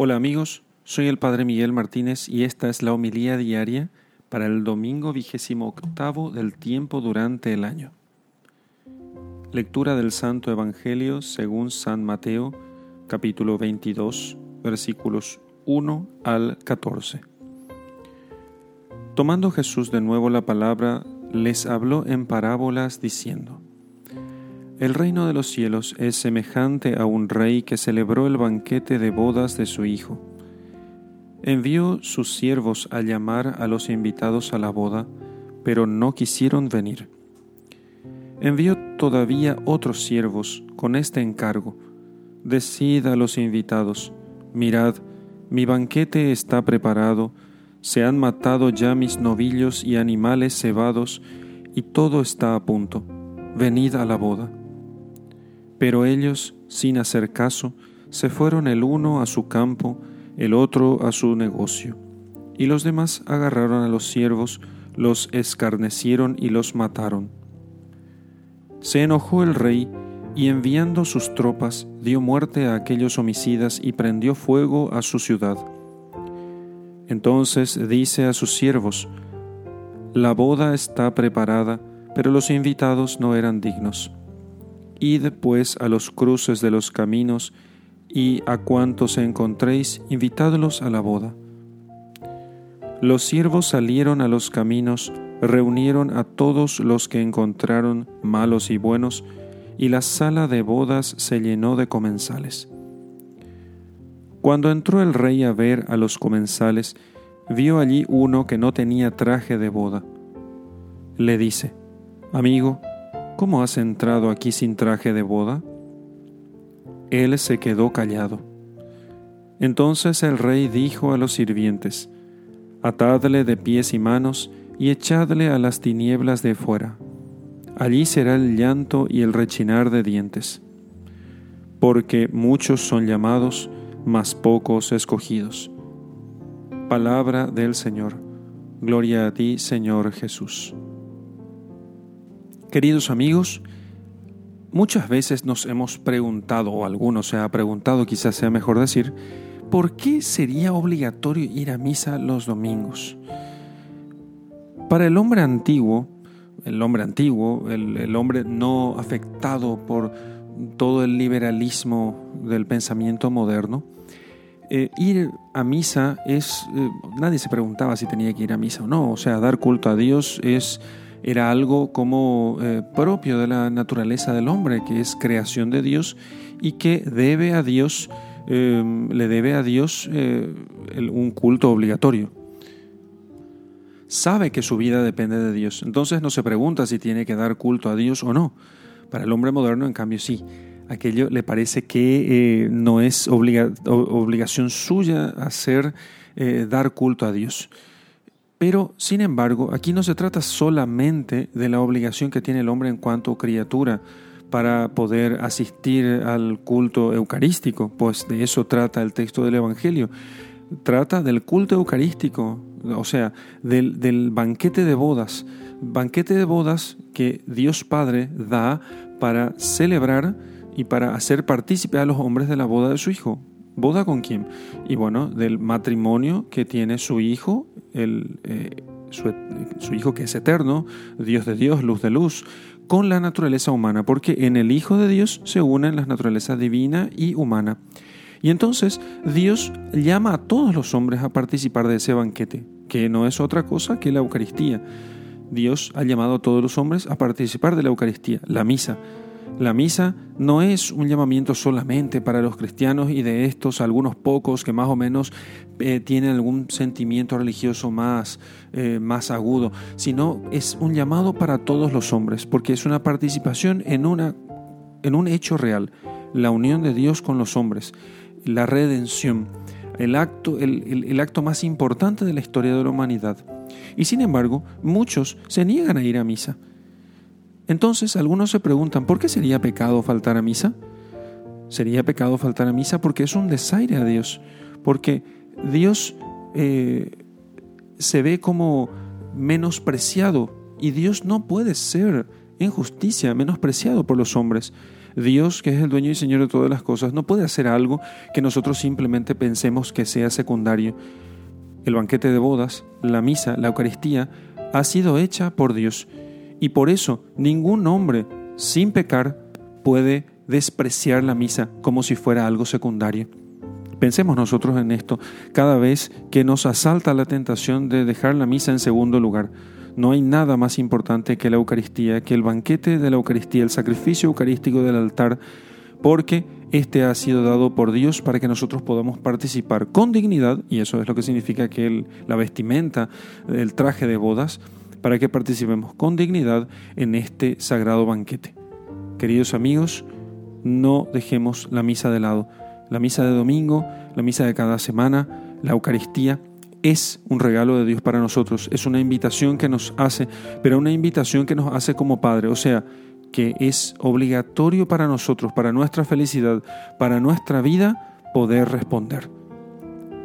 Hola amigos, soy el Padre Miguel Martínez y esta es la homilía diaria para el domingo vigésimo octavo del tiempo durante el año. Lectura del Santo Evangelio según San Mateo, capítulo 22, versículos 1 al 14. Tomando Jesús de nuevo la palabra, les habló en parábolas diciendo, el reino de los cielos es semejante a un rey que celebró el banquete de bodas de su hijo. Envió sus siervos a llamar a los invitados a la boda, pero no quisieron venir. Envió todavía otros siervos con este encargo. Decid a los invitados, mirad, mi banquete está preparado, se han matado ya mis novillos y animales cebados, y todo está a punto. Venid a la boda. Pero ellos, sin hacer caso, se fueron el uno a su campo, el otro a su negocio. Y los demás agarraron a los siervos, los escarnecieron y los mataron. Se enojó el rey y enviando sus tropas dio muerte a aquellos homicidas y prendió fuego a su ciudad. Entonces dice a sus siervos, La boda está preparada, pero los invitados no eran dignos. Id pues a los cruces de los caminos, y a cuantos encontréis, invitadlos a la boda. Los siervos salieron a los caminos, reunieron a todos los que encontraron, malos y buenos, y la sala de bodas se llenó de comensales. Cuando entró el rey a ver a los comensales, vio allí uno que no tenía traje de boda. Le dice, Amigo, ¿Cómo has entrado aquí sin traje de boda? Él se quedó callado. Entonces el rey dijo a los sirvientes, Atadle de pies y manos y echadle a las tinieblas de fuera. Allí será el llanto y el rechinar de dientes, porque muchos son llamados, mas pocos escogidos. Palabra del Señor. Gloria a ti, Señor Jesús. Queridos amigos, muchas veces nos hemos preguntado, o algunos se ha preguntado, quizás sea mejor decir, ¿por qué sería obligatorio ir a misa los domingos? Para el hombre antiguo, el hombre antiguo, el, hombre no afectado por todo el liberalismo del pensamiento moderno, eh, ir a misa es, eh, nadie se preguntaba si tenía que ir a misa o no, o sea, dar culto a Dios es era algo como eh, propio de la naturaleza del hombre, que es creación de Dios y que debe a Dios, em, le debe a Dios eh, un culto obligatorio. Sabe que su vida depende de Dios, entonces no se pregunta si tiene que dar culto a Dios o no. Para el hombre moderno, en cambio, sí. Aquello le parece que eh, no es obligación suya hacer dar culto a Dios. Pero, sin embargo, aquí no se trata solamente de la obligación que tiene el hombre en cuanto criatura para poder asistir al culto eucarístico, pues de eso trata el texto del Evangelio. Trata del culto eucarístico, o sea, del, del banquete de bodas, banquete de bodas que Dios Padre da para celebrar y para hacer partícipe a los hombres de la boda de su Hijo. ¿Boda con quién? Y bueno, del matrimonio que tiene su hijo, el, eh, su, hijo que es eterno, Dios de Dios, luz de luz, con la naturaleza humana, porque en el Hijo de Dios se unen las naturalezas divina y humana. Y entonces Dios llama a todos los hombres a participar de ese banquete, que no es otra cosa que la Eucaristía. Dios ha llamado a todos los hombres a participar de la Eucaristía, la misa. La misa no es un llamamiento solamente para los cristianos y de estos algunos pocos que más o menos eh, tienen algún sentimiento religioso más, eh, más agudo, sino es un llamado para todos los hombres, porque es una participación en, una, en un hecho real, la unión de Dios con los hombres, la redención, el acto, el acto más importante de la historia de la humanidad. Y sin embargo, muchos se niegan a ir a misa entonces algunos se preguntan, ¿por qué sería pecado faltar a misa? Sería pecado faltar a misa porque es un desaire a Dios, porque Dios eh, se ve como menospreciado y Dios no puede ser en justicia menospreciado por los hombres. Dios, que es el dueño y señor de todas las cosas, no puede hacer algo que nosotros simplemente pensemos que sea secundario. El banquete de bodas, la misa, la Eucaristía, ha sido hecha por Dios y por eso ningún hombre sin pecar puede despreciar la misa como si fuera algo secundario. Pensemos nosotros en esto cada vez que nos asalta la tentación de dejar la misa en segundo lugar. No hay nada más importante que la Eucaristía, que el banquete de la Eucaristía, el sacrificio eucarístico del altar, porque este ha sido dado por Dios para que nosotros podamos participar con dignidad, y eso es lo que significa que la vestimenta, el traje de bodas, para que participemos con dignidad en este sagrado banquete. Queridos amigos, no dejemos la misa de lado. La misa de domingo, la misa de cada semana, la Eucaristía, es un regalo de Dios para nosotros, es una invitación que nos hace, pero una invitación que nos hace como Padre, o sea, que es obligatorio para nosotros, para nuestra felicidad, para nuestra vida, poder responder.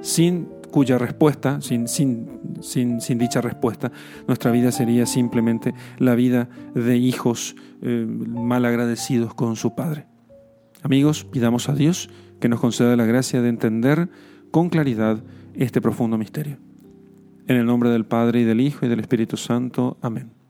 Sin cuya respuesta, sin, sin, sin, dicha respuesta, nuestra vida sería simplemente la vida de hijos eh, mal agradecidos con su Padre. Amigos, pidamos a Dios que nos conceda la gracia de entender con claridad este profundo misterio. En el nombre del Padre y del Hijo y del Espíritu Santo. Amén.